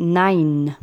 nine.